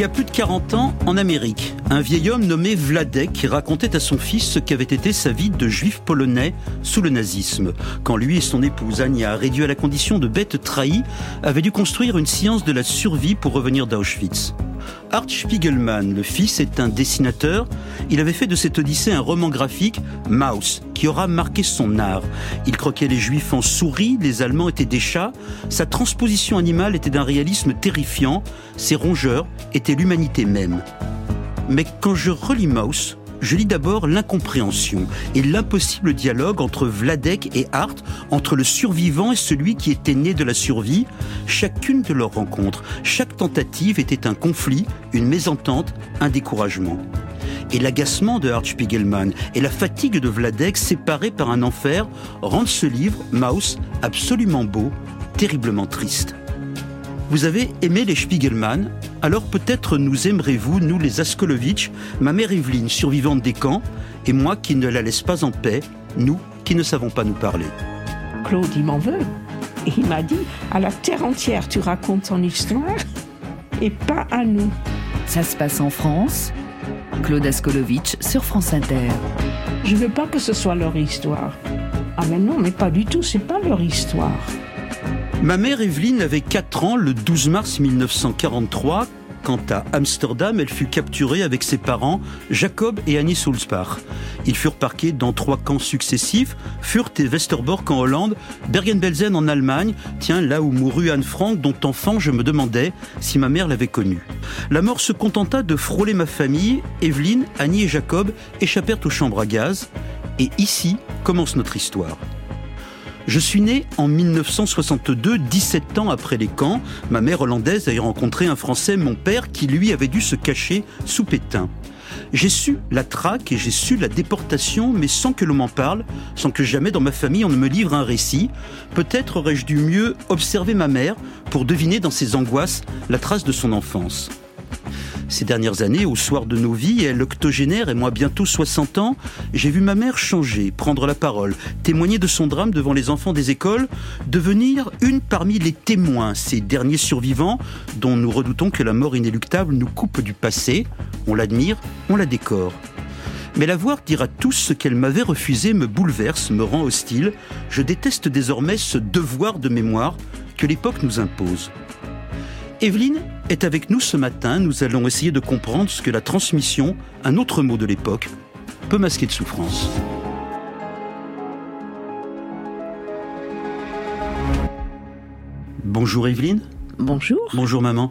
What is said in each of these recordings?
Y a plus de 40 ans, en Amérique, un vieil homme nommé Vladek racontait à son fils ce qu'avait été sa vie de juif polonais sous le nazisme, quand lui et son épouse Anya, réduits à la condition de bêtes trahies, avaient dû construire une science de la survie pour revenir d'Auschwitz. Art Spiegelman, le fils, est un dessinateur. Il avait fait de cette odyssée un roman graphique, Maus, qui aura marqué son art. Il croquait les juifs en souris, les Allemands étaient des chats. Sa transposition animale était d'un réalisme terrifiant. Ses rongeurs étaient l'humanité même. Mais quand je relis Maus, je lis d'abord l'incompréhension et l'impossible dialogue entre Vladek et Hart, entre le survivant et celui qui était né de la survie. Chacune de leurs rencontres, chaque tentative était un conflit, une mésentente, un découragement. Et l'agacement de Hart Spiegelman et la fatigue de Vladek, séparés par un enfer, rendent ce livre, Maus, absolument beau, terriblement triste. Vous avez aimé les Spiegelman, alors peut-être nous aimerez-vous, nous les Askolovitch, ma mère Evelyne, survivante des camps, et moi qui ne la laisse pas en paix, nous qui ne savons pas nous parler. Claude, il m'en veut. Et il m'a dit, à la terre entière, tu racontes ton histoire, et pas à nous. Ça se passe en France. Claude Askolovitch sur France Inter. Je veux pas que ce soit leur histoire. Ah mais non, mais pas du tout, c'est pas leur histoire. Ma mère Evelyne avait 4 ans le 12 mars 1943 quand à Amsterdam elle fut capturée avec ses parents Jacob et Annie Sulzbach. Ils furent parqués dans trois camps successifs, Furt et Westerbork en Hollande, Bergen-Belsen en Allemagne, tiens là où mourut Anne Frank dont enfant je me demandais si ma mère l'avait connue. La mort se contenta de frôler ma famille, Evelyne, Annie et Jacob échappèrent aux chambres à gaz et ici commence notre histoire. Je suis né en 1962, 17 ans après les camps. Ma mère hollandaise a rencontré un Français, mon père, qui lui avait dû se cacher sous Pétain. J'ai su la traque et j'ai su la déportation, mais sans que l'on m'en parle, sans que jamais dans ma famille on ne me livre un récit. Peut-être aurais-je dû mieux observer ma mère pour deviner dans ses angoisses la trace de son enfance. Ces dernières années, au soir de nos vies, elle octogénaire et moi bientôt 60 ans, j'ai vu ma mère changer, prendre la parole, témoigner de son drame devant les enfants des écoles, devenir une parmi les témoins, ces derniers survivants dont nous redoutons que la mort inéluctable nous coupe du passé. On l'admire, on la décore. Mais la voir dire à tous ce qu'elle m'avait refusé me bouleverse, me rend hostile. Je déteste désormais ce devoir de mémoire que l'époque nous impose. Evelyne est avec nous ce matin. Nous allons essayer de comprendre ce que la transmission, un autre mot de l'époque, peut masquer de souffrance. Bonjour Evelyne. Bonjour. Bonjour maman.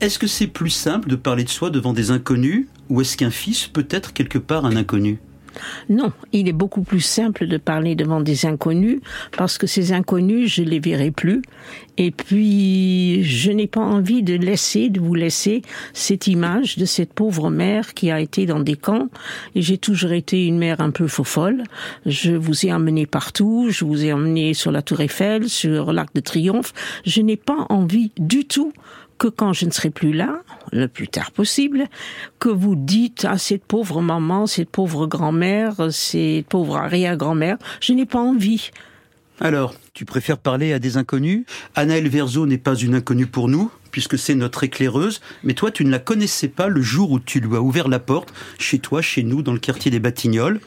Est-ce que c'est plus simple de parler de soi devant des inconnus ou est-ce qu'un fils peut être quelque part un inconnu? Non, il est beaucoup plus simple de parler devant des inconnus parce que ces inconnus, je les verrai plus. Et puis, je n'ai pas envie de laisser, de vous laisser cette image de cette pauvre mère qui a été dans des camps. Et j'ai toujours été une mère un peu folle. Je vous ai emmené partout. Je vous ai emmené sur la Tour Eiffel, sur l'Arc de Triomphe. Je n'ai pas envie du tout que quand je ne serai plus là, le plus tard possible, que vous dites à cette pauvre maman, cette pauvre grand-mère, cette pauvre arrière-grand-mère, je n'ai pas envie. Alors, tu préfères parler à des inconnus? Anaël Verzo n'est pas une inconnue pour nous, puisque c'est notre éclaireuse, mais toi, tu ne la connaissais pas le jour où tu lui as ouvert la porte, chez toi, chez nous, dans le quartier des Batignolles.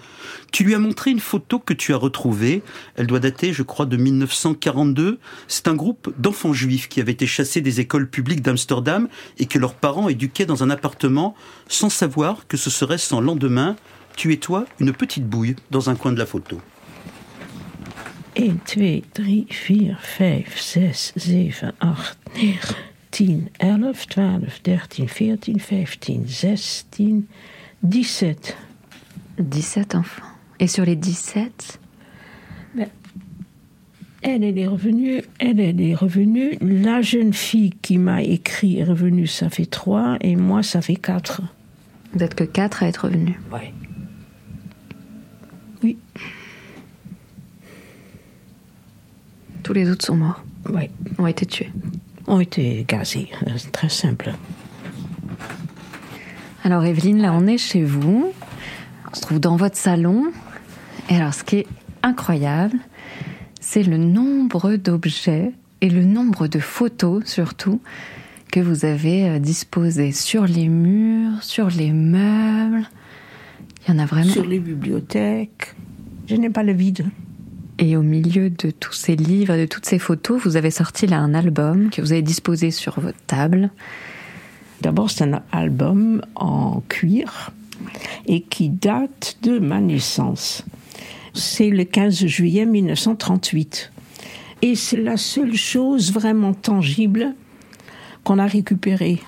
Tu lui as montré une photo que tu as retrouvée. Elle doit dater, je crois, de 1942. C'est un groupe d'enfants juifs qui avaient été chassés des écoles publiques d'Amsterdam et que leurs parents éduquaient dans un appartement sans savoir que ce serait sans lendemain. Tu et toi, une petite bouille dans un coin de la photo. 1, 2, 3, 4, 5, 6, 7, 8, 9, 10, 11, 12, 13, 14, 15, 16, 17. 17 enfants. Et sur les 17 ben, elle, elle est revenue, elle, elle est revenue. La jeune fille qui m'a écrit est revenue, ça fait 3, et moi, ça fait 4. Vous n'êtes que 4 à être revenus Oui. Oui. Tous les autres sont morts Oui. Ont été tués Ont été gazés. C'est très simple. Alors, Evelyne, là, on est chez vous. On se trouve dans votre salon. Et alors, ce qui est incroyable, c'est le nombre d'objets et le nombre de photos surtout que vous avez euh, disposées sur les murs, sur les meubles. Il y en a vraiment. Sur les bibliothèques. Je n'ai pas le vide. Et au milieu de tous ces livres, de toutes ces photos, vous avez sorti là un album que vous avez disposé sur votre table. D'abord, c'est un album en cuir et qui date de ma naissance. C'est le 15 juillet 1938. Et c'est la seule chose vraiment tangible qu'on a récupérée.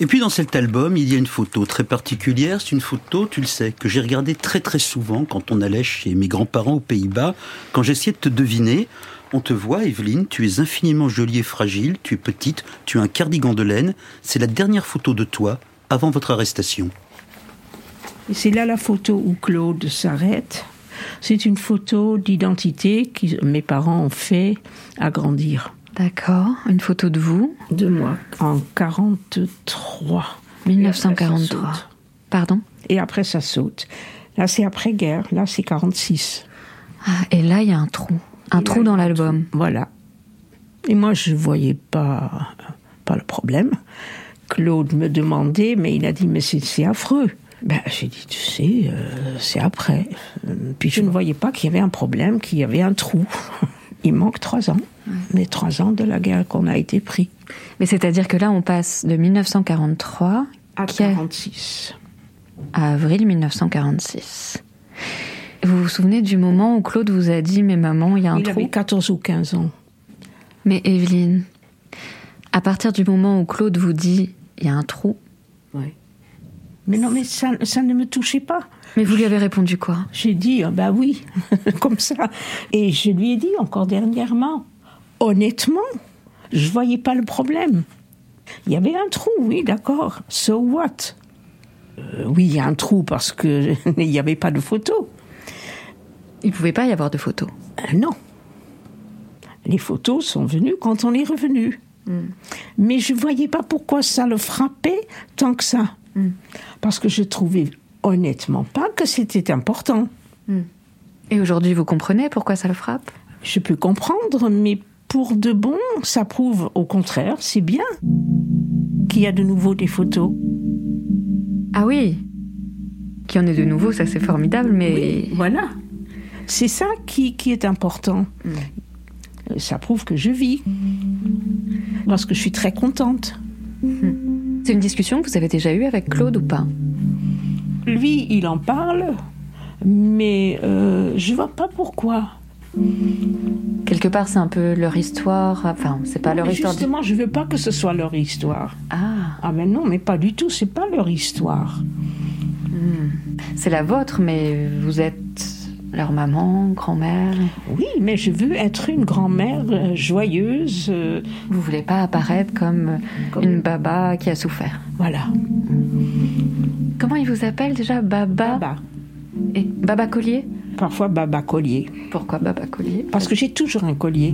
Et puis dans cet album, il y a une photo très particulière. C'est une photo, tu le sais, que j'ai regardée très très souvent quand on allait chez mes grands-parents aux Pays-Bas. Quand j'essayais de te deviner, on te voit, Evelyne, tu es infiniment jolie et fragile, tu es petite, tu as un cardigan de laine. C'est la dernière photo de toi avant votre arrestation. C'est là la photo où Claude s'arrête. C'est une photo d'identité que mes parents ont fait agrandir. D'accord, une photo de vous De moi, en 43. 1943. Pardon? Et après, ça saute. Là, c'est après-guerre. Là, c'est 46. Ah, et là, il y a un trou. Un Et trou là, dans l'album. Voilà. Et moi, je voyais pas, pas le problème. Claude me demandait, mais il a dit, mais c'est affreux. Ben, j'ai dit, tu sais, euh, c'est après. Puis je ne voyais pas qu'il y avait un problème, qu'il y avait un trou. Il manque trois ans. Les trois ans de la guerre qu'on a été pris. Mais c'est-à-dire que là, on passe de 1943 À Qui a- 46. à avril 1946. Vous vous souvenez du moment où Claude vous a dit Mais maman, il y a un Il trou avait 14 ou 15 ans. Mais Evelyne, à partir du moment où Claude vous dit Il y a un trou, Mais non, mais ça, ça ne me touchait pas. mais vous lui avez répondu quoi? J'ai dit, ah bah oui, comme ça. Et je lui ai dit encore dernièrement, honnêtement, je voyais pas le problème. Il y avait un trou, oui, d'accord. So what? Euh, Oui, il y a un trou parce que il n'y avait pas de photo. Il pouvait pas y avoir de photos. Euh, non. Les photos sont venues quand on est revenu. Mais je voyais pas pourquoi ça le frappait tant que ça. Parce que je trouvais honnêtement pas que c'était important. Et aujourd'hui, vous comprenez pourquoi ça le frappe? Je peux comprendre, mais pour de bon, ça prouve au contraire, c'est bien qu'il y a de nouveau des photos. Ah oui Qu'il y en ait de nouveau, ça c'est formidable, mais. Voilà. C'est ça qui, qui est important. Ça prouve que je vis. Parce que je suis très contente. C'est une discussion que vous avez déjà eue avec Claude ou pas? Lui, il en parle, mais euh, je vois pas pourquoi. Quelque part, c'est un peu leur histoire. Enfin, c'est pas leur histoire. Justement, je veux pas que ce soit leur histoire. Ah, Ah mais non, mais pas du tout, c'est pas leur histoire. c'est la vôtre, mais vous êtes leur maman, grand-mère. Oui, mais je veux être une grand-mère euh, joyeuse. euh, Vous voulez pas apparaître comme, Comme- une baba qui a souffert. voilà. Comment il vous appelle déjà Baba Baba. Et Baba Collier Parfois Baba collier. Pourquoi Baba Collier Parce que j'ai toujours un collier.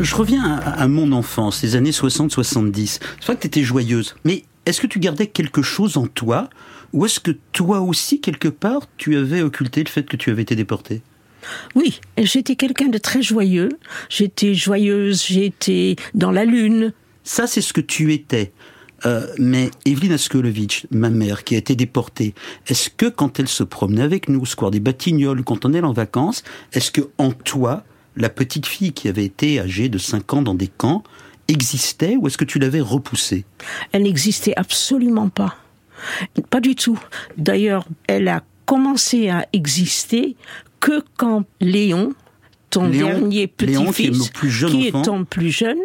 Je reviens à, à mon enfance, les années 60-70. C'est vrai que tu étais joyeuse, mais est-ce que tu gardais quelque chose en toi ou est-ce que toi aussi, quelque part, tu avais occulté le fait que tu avais été déporté? Oui, j'étais quelqu'un de très joyeux. J'étais joyeuse, j'étais dans la lune. Ça, c'est ce que tu étais. Euh, mais Evelyne Askolovitch, ma mère, qui a été déportée, est-ce que quand elle se promenait avec nous au square des Batignolles, quand on allait en vacances, est-ce que en toi, la petite fille qui avait été âgée de 5 ans dans des camps, existait ou est-ce que tu l'avais repoussée? Elle n'existait absolument pas. Pas du tout. D'ailleurs, elle a commencé à exister que quand Léon, ton Léon- dernier qui petit-fils, qui est ton plus jeune,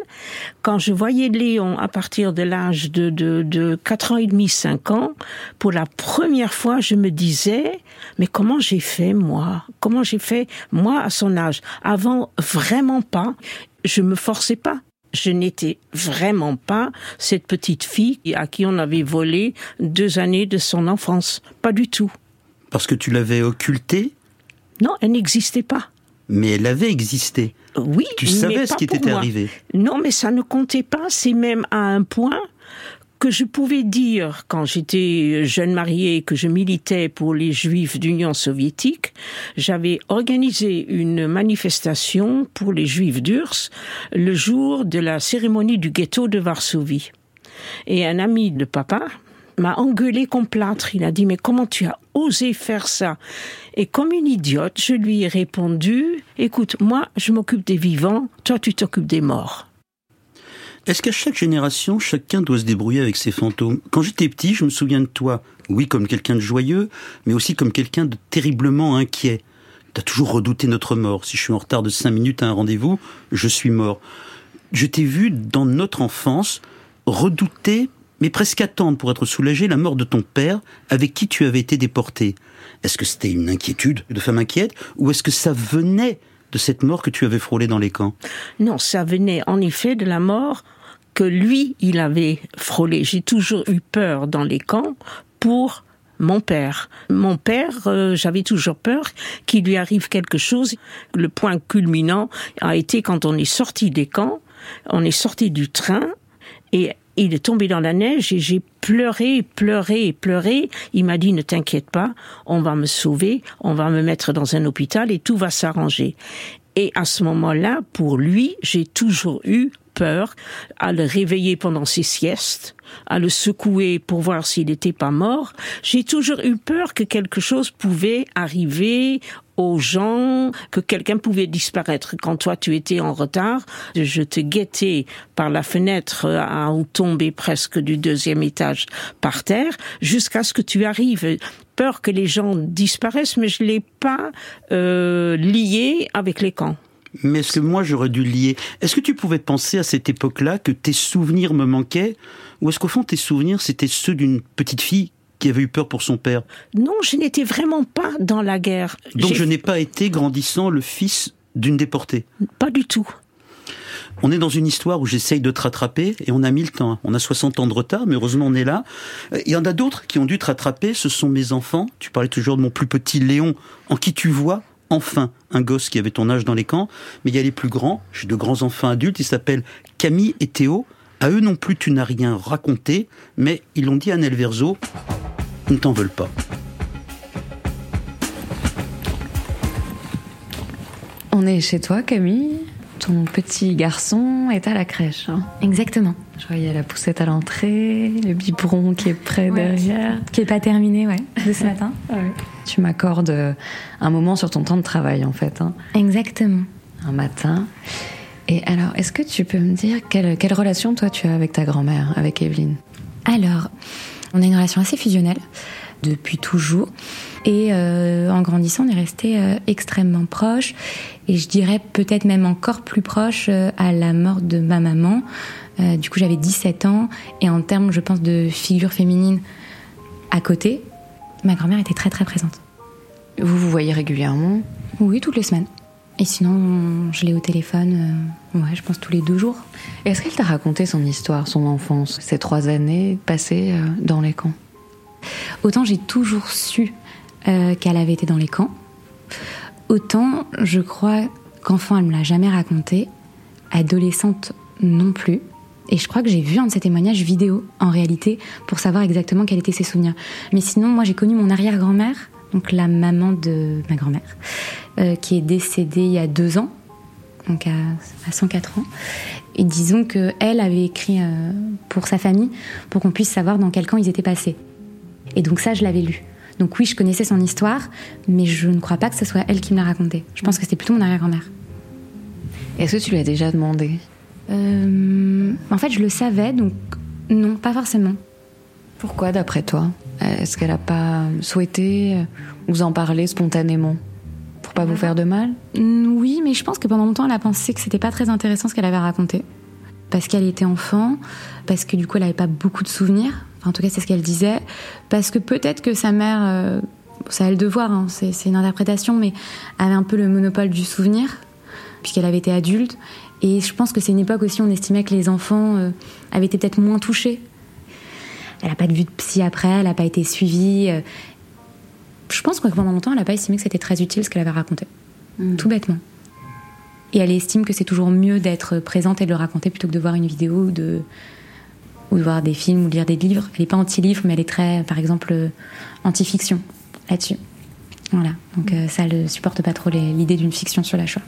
quand je voyais Léon à partir de l'âge de, de, de 4 ans et demi, 5 ans, pour la première fois, je me disais, mais comment j'ai fait moi? Comment j'ai fait moi à son âge? Avant, vraiment pas. Je me forçais pas. Je n'étais vraiment pas cette petite fille à qui on avait volé deux années de son enfance. Pas du tout. Parce que tu l'avais occultée, Non, elle n'existait pas. mais elle avait existé. Oui, Tu mais savais ce qui t'était arrivé. Non, mais ça ne comptait pas. C'est même à un point que je pouvais dire quand j'étais jeune mariée que je militais pour les juifs d'Union soviétique, j'avais organisé une manifestation pour les juifs d'Urs le jour de la cérémonie du ghetto de Varsovie. Et un ami de papa m'a engueulé comme plâtre. Il a dit, mais comment tu as osé faire ça? Et comme une idiote, je lui ai répondu, écoute, moi, je m'occupe des vivants, toi, tu t'occupes des morts. Est-ce qu'à chaque génération, chacun doit se débrouiller avec ses fantômes? Quand j'étais petit, je me souviens de toi, oui, comme quelqu'un de joyeux, mais aussi comme quelqu'un de terriblement inquiet. T'as toujours redouté notre mort. Si je suis en retard de cinq minutes à un rendez-vous, je suis mort. Je t'ai vu, dans notre enfance, redouter, mais presque attendre pour être soulagé la mort de ton père avec qui tu avais été déporté. Est-ce que c'était une inquiétude de femme inquiète ou est-ce que ça venait de cette mort que tu avais frôlée dans les camps Non, ça venait en effet de la mort que lui, il avait frôlé. J'ai toujours eu peur dans les camps pour mon père. Mon père, euh, j'avais toujours peur qu'il lui arrive quelque chose. Le point culminant a été quand on est sorti des camps, on est sorti du train et il est tombé dans la neige et j'ai pleuré, pleuré, pleuré. Il m'a dit ne t'inquiète pas, on va me sauver, on va me mettre dans un hôpital et tout va s'arranger. Et à ce moment-là, pour lui, j'ai toujours eu peur à le réveiller pendant ses siestes, à le secouer pour voir s'il n'était pas mort. J'ai toujours eu peur que quelque chose pouvait arriver aux gens, que quelqu'un pouvait disparaître. Quand toi tu étais en retard, je te guettais par la fenêtre à tomber presque du deuxième étage par terre jusqu'à ce que tu arrives. Peur que les gens disparaissent, mais je l'ai pas euh, lié avec les camps mais est-ce que moi j'aurais dû lier? Est-ce que tu pouvais penser à cette époque-là que tes souvenirs me manquaient? Ou est-ce qu'au fond tes souvenirs c'était ceux d'une petite fille qui avait eu peur pour son père Non, je n'étais vraiment pas dans la guerre. Donc je n'ai pas été grandissant le fils d'une déportée Pas du tout. On est dans une histoire où j'essaye de te rattraper et on a mis le temps. On a 60 ans de retard, mais heureusement on est là. Il y en a d'autres qui ont dû te rattraper, ce sont mes enfants. Tu parlais toujours de mon plus petit Léon, en qui tu vois enfin un gosse qui avait ton âge dans les camps, mais il y a les plus grands, j'ai de grands enfants adultes, ils s'appellent Camille et Théo. À eux non plus, tu n'as rien raconté, mais ils l'ont dit à Nelverzo, ne t'en veulent pas. On est chez toi, Camille ton petit garçon est à la crèche. Hein. Exactement. Je voyais la poussette à l'entrée, le biberon qui est prêt derrière. Qui n'est pas terminé, ouais, de ce matin. Tu m'accordes euh, un moment sur ton temps de travail, en fait. Hein. Exactement. Un matin. Et alors, est-ce que tu peux me dire quelle, quelle relation, toi, tu as avec ta grand-mère, avec Evelyne? Alors, on a une relation assez fusionnelle depuis toujours. Et euh, en grandissant, on est resté euh, extrêmement proches. Et je dirais peut-être même encore plus proche euh, à la mort de ma maman. du coup, j'avais 17 ans. Et en termes, je pense, de figure féminine à côté, ma grand-mère était très très présente. Vous vous voyez régulièrement? Oui, toutes les semaines. Et sinon, je l'ai au téléphone, ouais, je pense tous les deux jours. Est-ce qu'elle t'a raconté son histoire, son enfance, ces trois années passées dans les camps? Autant j'ai toujours su euh, qu'elle avait été dans les camps. Autant, je crois qu'enfant, elle me l'a jamais raconté. Adolescente non plus. Et je crois que j'ai vu un de ces témoignages vidéo, en réalité, pour savoir exactement quels étaient ses souvenirs. Mais sinon, moi, j'ai connu mon arrière-grand-mère, donc la maman de ma grand-mère, euh, qui est décédée il y a deux ans, donc à, 104 ans. Et disons qu'elle avait écrit euh, pour sa famille, pour qu'on puisse savoir dans quel camp ils étaient passés. Et donc ça, je l'avais lu. Donc oui, je connaissais son histoire, mais je ne crois pas que ce soit elle qui me l'a raconté. Je pense que c'était plutôt mon arrière-grand-mère. Est-ce que tu lui as déjà demandé? Euh, En fait, je le savais, donc non, pas forcément. Pourquoi, d'après toi? Est-ce qu'elle n'a pas souhaité vous en parler spontanément? Pas vous faire de mal Oui, mais je pense que pendant longtemps, elle a pensé que c'était pas très intéressant ce qu'elle avait raconté. Parce qu'elle était enfant, parce que du coup, elle n'avait pas beaucoup de souvenirs en tout cas, c'est ce qu'elle disait. Parce que peut-être que sa mère, euh, c'est à elle de voir, hein, c'est une interprétation, mais avait un peu le monopole du souvenir, puisqu'elle avait été adulte. Et je pense que c'est une époque aussi où on estimait que les enfants euh, avaient été peut-être moins touchés. Elle n'a pas de vue de psy après, elle n'a pas été suivie. Euh. je pense que pendant longtemps, elle n'a pas estimé que c'était très utile ce qu'elle avait raconté. Mm. Tout bêtement. Et elle estime que c'est toujours mieux d'être présente et de le raconter plutôt que de voir une vidéo ou de, ou de voir des films ou lire des livres. Elle n'est pas anti-livre, mais elle est très, par exemple, anti-fiction là-dessus. Voilà, donc ça ne supporte pas trop l'idée d'une fiction sur la Shoah.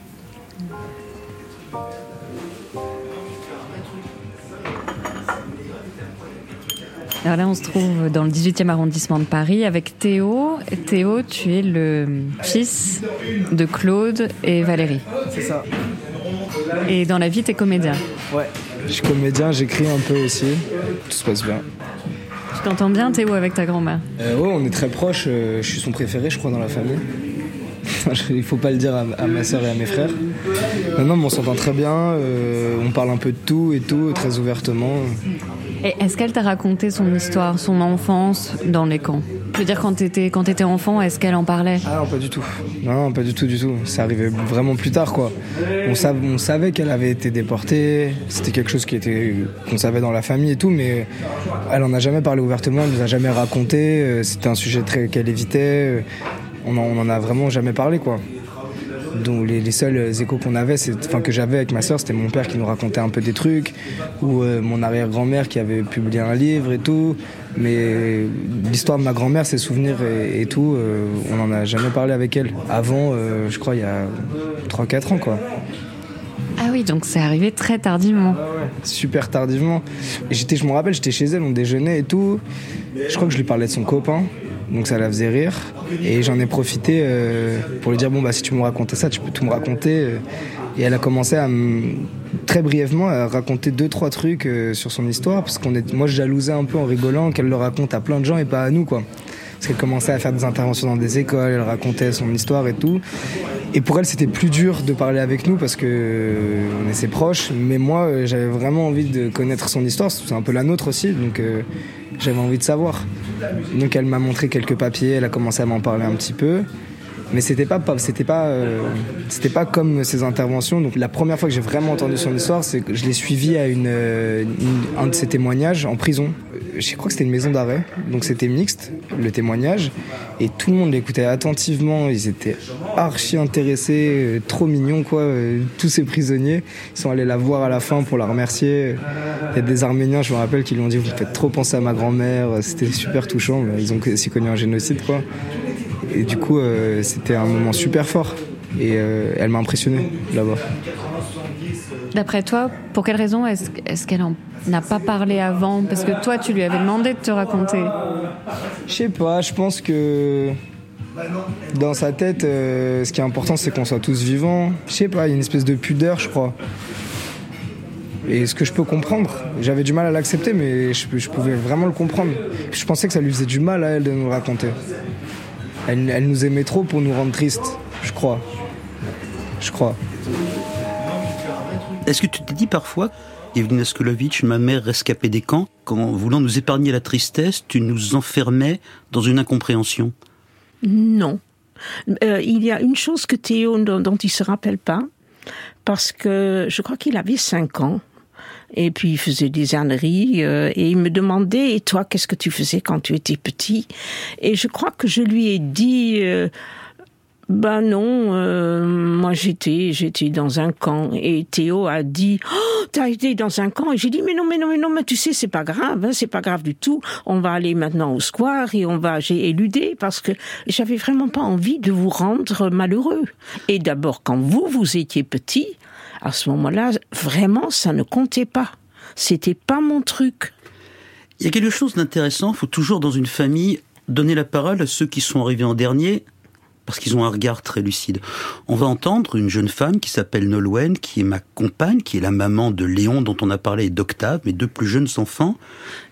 Alors là, on se trouve dans le 18e arrondissement de Paris avec Théo. Théo, tu es le fils de Claude et Valérie. C'est ça. Et dans la vie, tu es comédien. Ouais, je suis comédien, j'écris un peu aussi. Tout se passe bien. Tu t'entends bien, Théo, avec ta grand-mère? Euh, Ouais, on est très proches. Euh, je suis son préféré, je crois, dans la famille. Il faut pas le dire à, ma soeur et à mes frères. Non, non, mais on s'entend très bien. Euh, on parle un peu de tout et tout, très ouvertement. Est-ce qu'elle t'a raconté son histoire, son enfance dans les camps? Je veux dire, quand t'étais quand étais enfant, est-ce qu'elle en parlait? Ah non, pas du tout. Non, pas du tout, du tout. Ça arrivait vraiment plus tard, quoi. On, savait qu'elle avait été déportée. C'était quelque chose qui était qu'on savait dans la famille et tout, mais elle en a jamais parlé ouvertement. Elle nous a jamais raconté. Euh, c'était un sujet qu'elle évitait. On en, on en a vraiment jamais parlé, quoi donc les, seuls échos qu'on avait, enfin que j'avais avec ma soeur, c'était mon père qui nous racontait un peu des trucs, ou euh, mon arrière-grand-mère qui avait publié un livre et tout. Mais l'histoire de ma grand-mère, ses souvenirs et, tout, euh, on n'en a jamais parlé avec elle. Avant, euh, je crois, il y a 3-4 ans, quoi. Ah oui, donc c'est arrivé très tardivement. Super tardivement. j'étais, je me rappelle, j'étais chez elle, on déjeunait et tout. Je crois que je lui parlais de son copain donc ça la faisait rire. Et j'en ai profité euh, pour lui dire bon bah si tu me racontais ça, tu peux tout me raconter. Et elle a commencé à très brièvement à raconter deux trois trucs euh, sur son histoire parce qu'on est, moi je jalousais un peu en rigolant qu'elle le raconte à plein de gens et pas à nous quoi. Parce qu'elle commençait à faire des interventions dans des écoles, elle racontait son histoire et tout. Et pour elle, c'était plus dur de parler avec nous parce que euh, on est ses proches. Mais moi, j'avais vraiment envie de connaître son histoire. C'est un peu la nôtre aussi, donc j'avais envie de savoir. Donc elle m'a montré quelques papiers, elle a commencé à m'en parler un petit peu. Mais c'était pas, c'était pas, euh, c'était pas comme ses interventions. Donc la première fois que j'ai vraiment entendu son histoire, c'est que je l'ai suivi à une, un de ses témoignages en prison. Je crois que c'était une maison d'arrêt, donc c'était mixte le témoignage, et tout le monde l'écoutait attentivement. Ils étaient archi intéressés, euh, trop mignons quoi. Euh, tous ces prisonniers, ils sont allés la voir à la fin pour la remercier. Il y a des Arméniens, je me rappelle, qui lui ont dit vous faites trop penser à ma grand-mère. C'était super touchant. Ils ont aussi connu un génocide quoi. Et du coup, euh, c'était un moment super fort. Et euh, elle m'a impressionné là-bas. D'après toi, pour quelle raison est-ce qu'elle n'a pas parlé avant? Parce que toi, tu lui avais demandé de te raconter. Je sais pas, je pense que dans sa tête, euh, ce qui est important, c'est qu'on soit tous vivants. Je sais pas, il y a une espèce de pudeur, je crois. Et ce que je peux comprendre, j'avais du mal à l'accepter, mais je, je, pouvais vraiment le comprendre. Je pensais que ça lui faisait du mal à elle de nous raconter. Elle, nous aimait trop pour nous rendre tristes, je crois. Je crois. Est-ce que tu t'es dit parfois, Evelyna Skolovitch, ma mère rescapée des camps, qu'en voulant nous épargner la tristesse, tu nous enfermais dans une incompréhension? Non. Euh, il y a une chose que Théo, dont il se rappelle pas, parce que je crois qu'il avait 5 ans et puis il faisait des âneries euh, et il me demandait et toi qu'est-ce que tu faisais quand tu étais petit? Et je crois que je lui ai dit euh, ben non, euh, moi j'étais j'étais dans un camp et Théo a dit oh t'as été dans un camp et j'ai dit mais non mais non mais non mais tu sais c'est pas grave hein, c'est pas grave du tout on va aller maintenant au square et on va j'ai éludé parce que j'avais vraiment pas envie de vous rendre malheureux et d'abord quand vous vous étiez petit à ce moment-là, vraiment, ça ne comptait pas. C'était pas mon truc. Il y a quelque chose d'intéressant. Faut toujours, dans une famille, donner la parole à ceux qui sont arrivés en dernier parce qu'ils ont un regard très lucide. On va entendre une jeune femme qui s'appelle Nolwenn, qui est ma compagne, qui est la maman de Léon dont on a parlé et d'Octave, mes deux plus jeunes enfants.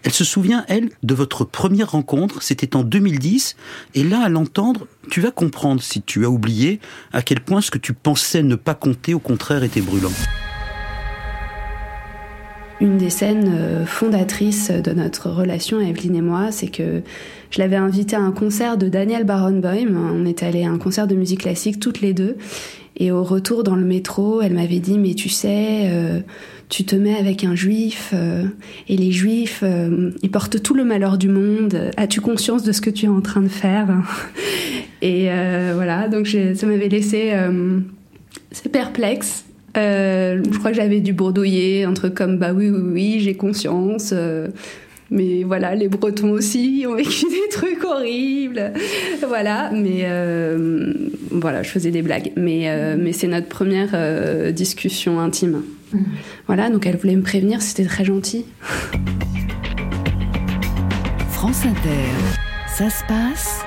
Elle se souvient, elle, de votre première rencontre, c'était en 2010, et là, à l'entendre, tu vas comprendre, si tu as oublié, à quel point ce que tu pensais ne pas compter, au contraire, était brûlant une des scènes euh, fondatrices de notre relation, Evelyne et moi, c'est que je l'avais invitée à un concert de Daniel Barenboim. On est allé à un concert de musique classique toutes les deux. Et au retour dans le métro, elle m'avait dit Mais tu sais, euh, tu te mets avec un juif, euh, et les juifs, ils portent tout le malheur du monde. As-tu conscience de ce que tu es en train de faire Et voilà, donc ça m'avait laissé c'est perplexe. Euh, je crois que j'avais dû bourdouiller, un truc comme bah oui, oui, oui, j'ai conscience. Euh, mais voilà, les Bretons aussi ont vécu des trucs horribles. Voilà, mais euh, voilà, je faisais des blagues. Mais, mais c'est notre première discussion intime. Mmh. Voilà, donc elle voulait me prévenir, c'était très gentil. France Inter, ça se passe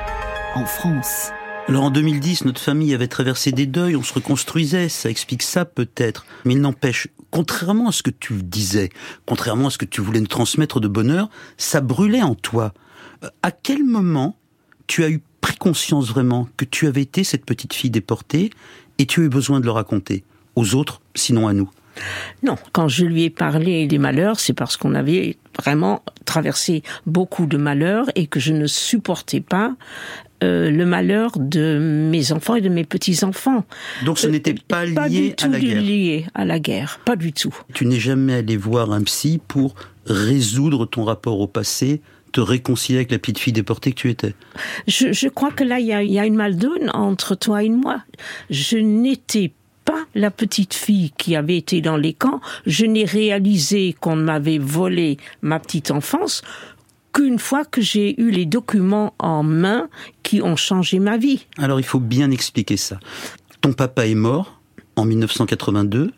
en France. Alors en 2010, notre famille avait traversé des deuils, on se reconstruisait, ça explique ça peut-être. Mais il n'empêche, contrairement à ce que tu disais, contrairement à ce que tu voulais nous transmettre de bonheur, ça brûlait en toi. Euh, à quel moment tu as eu pris conscience vraiment que tu avais été cette petite fille déportée et tu as eu besoin de le raconter aux autres, sinon à nous? Non, quand je lui ai parlé des malheurs, c'est parce qu'on avait vraiment traversé beaucoup de malheurs et que je ne supportais pas euh, le malheur de mes enfants et de mes petits-enfants. Donc ce n'était pas lié pas du à tout la guerre lié à la guerre, pas du tout. Tu n'es jamais allé voir un psy pour résoudre ton rapport au passé te réconcilier avec la petite fille déportée que tu étais? Je, je crois que là, il y a, y a, une maldonne entre toi et moi. Je n'étais pas la petite fille qui avait été dans les camps. Je n'ai réalisé qu'on m'avait volé ma petite enfance qu'une fois que j'ai eu les documents en main qui ont changé ma vie. Alors il faut bien expliquer ça. Ton papa est mort en 1982.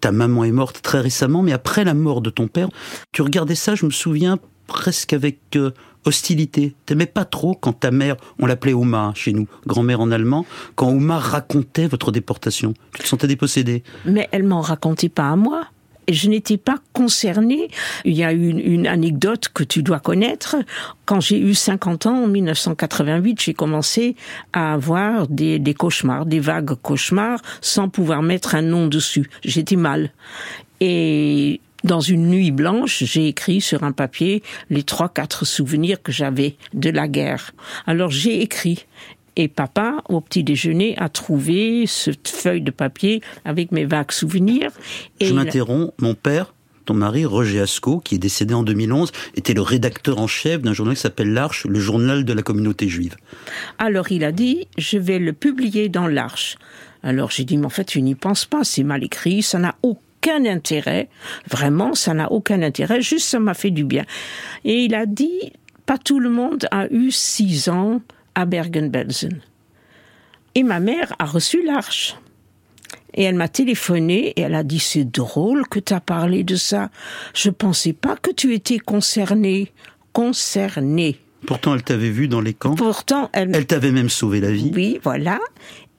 Ta maman est morte très récemment, mais après la mort de ton père, tu regardais ça, je me souviens, presque avec euh, hostilité. T'aimais pas trop quand ta mère, on l'appelait Oma chez nous, grand-mère en allemand, quand Oma racontait votre déportation. Tu te sentais dépossédé. Mais elle m'en racontait pas à moi je n'étais pas concernée. Il y a une, une anecdote que tu dois connaître. Quand j'ai eu 50 ans, en 1988, j'ai commencé à avoir des, des cauchemars, des vagues cauchemars, sans pouvoir mettre un nom dessus. J'étais mal. Et dans une nuit blanche, j'ai écrit sur un papier les trois, quatre souvenirs que j'avais de la guerre. Alors j'ai écrit et papa, au petit déjeuner, a trouvé cette feuille de papier avec mes vagues souvenirs. Et Je m'interromps. Mon père, ton mari, Roger Asco, qui est décédé en 2011, était le rédacteur en chef d'un journal qui s'appelle L'Arche, le journal de la communauté juive. Alors il a dit, je vais le publier dans l'Arche. Alors j'ai dit, mais en fait, tu n'y penses pas, c'est mal écrit, ça n'a aucun intérêt. Vraiment, ça n'a aucun intérêt, juste ça m'a fait du bien. Et il a dit, pas tout le monde a eu six ans à Bergen-Belsen. Et ma mère a reçu l'arche. Et elle m'a téléphoné et elle a dit c'est drôle que tu as parlé de ça. Je pensais pas que tu étais concernée. Concernée. Pourtant, elle t'avait vu dans les camps. Pourtant, elle, elle t'avait même sauvé la vie. Oui, voilà.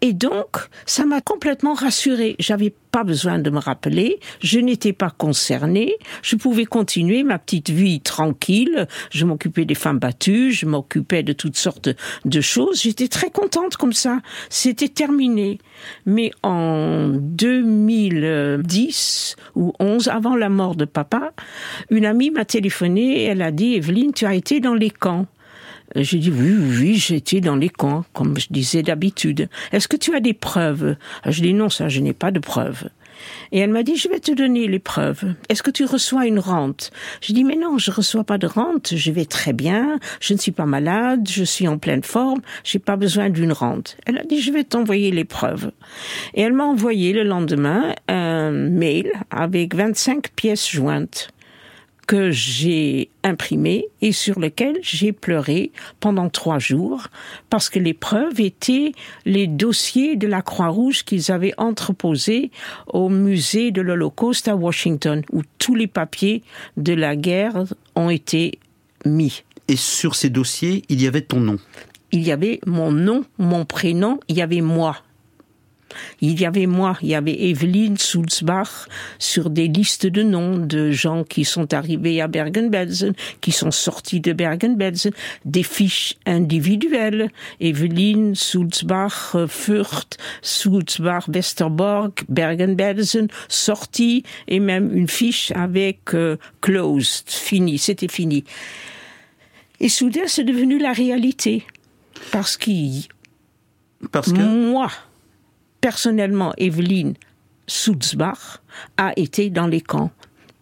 Et donc, ça m'a complètement rassurée. J'avais pas besoin de me rappeler. Je n'étais pas concernée. Je pouvais continuer ma petite vie tranquille. Je m'occupais des femmes battues. Je m'occupais de toutes sortes de choses. J'étais très contente comme ça. C'était terminé. Mais en 2010 ou 11, avant la mort de papa, une amie m'a téléphoné elle a dit, Evelyne, tu as été dans les camps. J'ai dit oui, oui, j'étais dans les camps, comme je disais d'habitude. Est-ce que tu as des preuves? Euh, Je dis non, ça, je n'ai pas de preuves. Et elle m'a dit, je vais te donner les preuves. Est-ce que tu reçois une rente? Je dis, mais non, je reçois pas de rente. Je vais très bien. Je ne suis pas malade. Je suis en pleine forme. J'ai pas besoin d'une rente. Elle a dit, je vais t'envoyer les preuves. Et elle m'a envoyé le lendemain un mail avec 25 pièces jointes que j'ai imprimé et sur lequel j'ai pleuré pendant trois jours parce que les preuves étaient les dossiers de la Croix-Rouge qu'ils avaient entreposés au musée de l'Holocauste à Washington où tous les papiers de la guerre ont été mis. Et sur ces dossiers, il y avait ton nom Il y avait mon nom, mon prénom, il y avait moi. Il y avait moi, il y avait Evelyne Sulzbach sur des listes de noms de gens qui sont arrivés à Bergen-Belsen, qui sont sortis de Bergen-Belsen, des fiches individuelles. Evelyne Sulzbach, Fürth, Sulzbach, Westerbork, Bergen-Belsen, sortie, et même une fiche avec euh, closed, fini, c'était fini. Et soudain, c'est devenu la réalité. Parce qu'il... Parce que... Moi, personnellement, Evelyne Sulzbach a été dans les camps.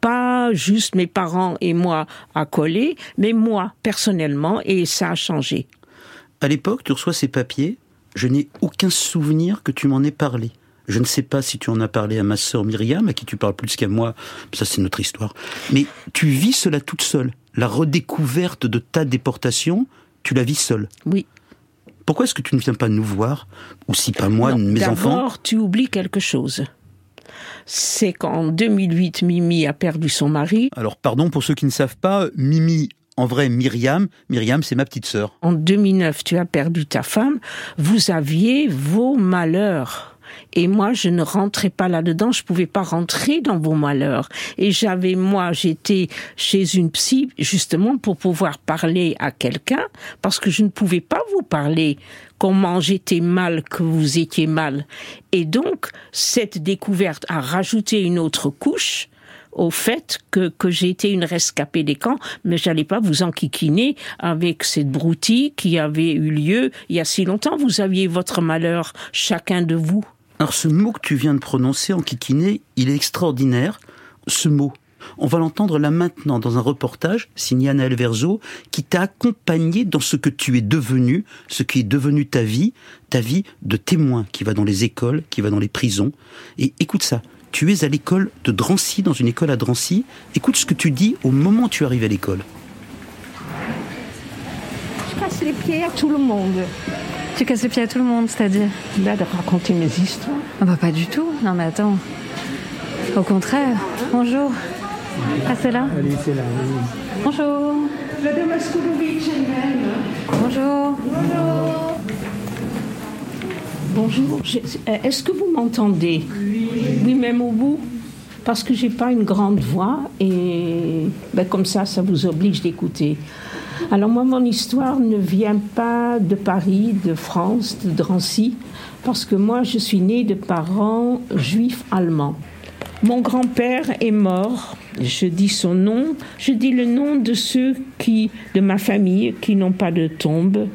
Pas juste mes parents et moi à coller, mais moi personnellement, et ça a changé. À l'époque, tu reçois ces papiers, je n'ai aucun souvenir que tu m'en aies parlé. Je ne sais pas si tu en as parlé à ma sœur Myriam, à qui tu parles plus qu'à moi, ça c'est notre histoire. Mais tu vis cela toute seule. La redécouverte de ta déportation, tu la vis seule. Oui. Pourquoi est-ce que tu ne viens pas nous voir Ou si pas moi, mes enfants D'abord, tu oublies quelque chose. C'est qu'en 2008, Mimi a perdu son mari. Alors, pardon pour ceux qui ne savent pas, Mimi en vrai Myriam. Myriam, c'est ma petite sœur. En 2009, tu as perdu ta femme. Vous aviez vos malheurs. Et moi, je ne rentrais pas là-dedans, je pouvais pas rentrer dans vos malheurs. Et j'avais, moi, j'étais chez une psy, justement, pour pouvoir parler à quelqu'un, parce que je ne pouvais pas vous parler comment j'étais mal, que vous étiez mal. Et donc, cette découverte a rajouté une autre couche, au fait que, que j'ai une rescapée des camps, mais j'allais pas vous enquiquiner avec cette broutille qui avait eu lieu il y a si longtemps. Vous aviez votre malheur, chacun de vous. Alors ce mot que tu viens de prononcer en kikiné, il est extraordinaire. Ce mot, on va l'entendre là maintenant dans un reportage signé Anna Verzo qui t'a accompagné dans ce que tu es devenu, ce qui est devenu ta vie, ta vie de témoin qui va dans les écoles, qui va dans les prisons. Et écoute ça, tu es à l'école de Drancy, dans une école à Drancy. Écoute ce que tu dis au moment où tu arrives à l'école. Je casse les pieds à tout le monde. Tu casses les pieds à tout le monde, c'est-à-dire Là, de raconter mes histoires. Ah bah pas du tout. Non mais attends. Au contraire. Bonjour. Ah c'est là Allez, c'est là. Bonjour. Madame Askolovic elle-même. Bonjour. Bonjour. Je- euh, Est-ce que vous m'entendez? Oui, même au bout? Parce que j'ai pas une grande voix et ben, comme ça, ça vous oblige d'écouter. Alors moi, mon histoire ne vient pas de Paris, de France, de Drancy, parce que moi, je suis née de parents juifs allemands. Mon grand-père est mort. Je dis son nom. Je dis le nom de ceux qui, de ma famille, qui n'ont pas de tombe.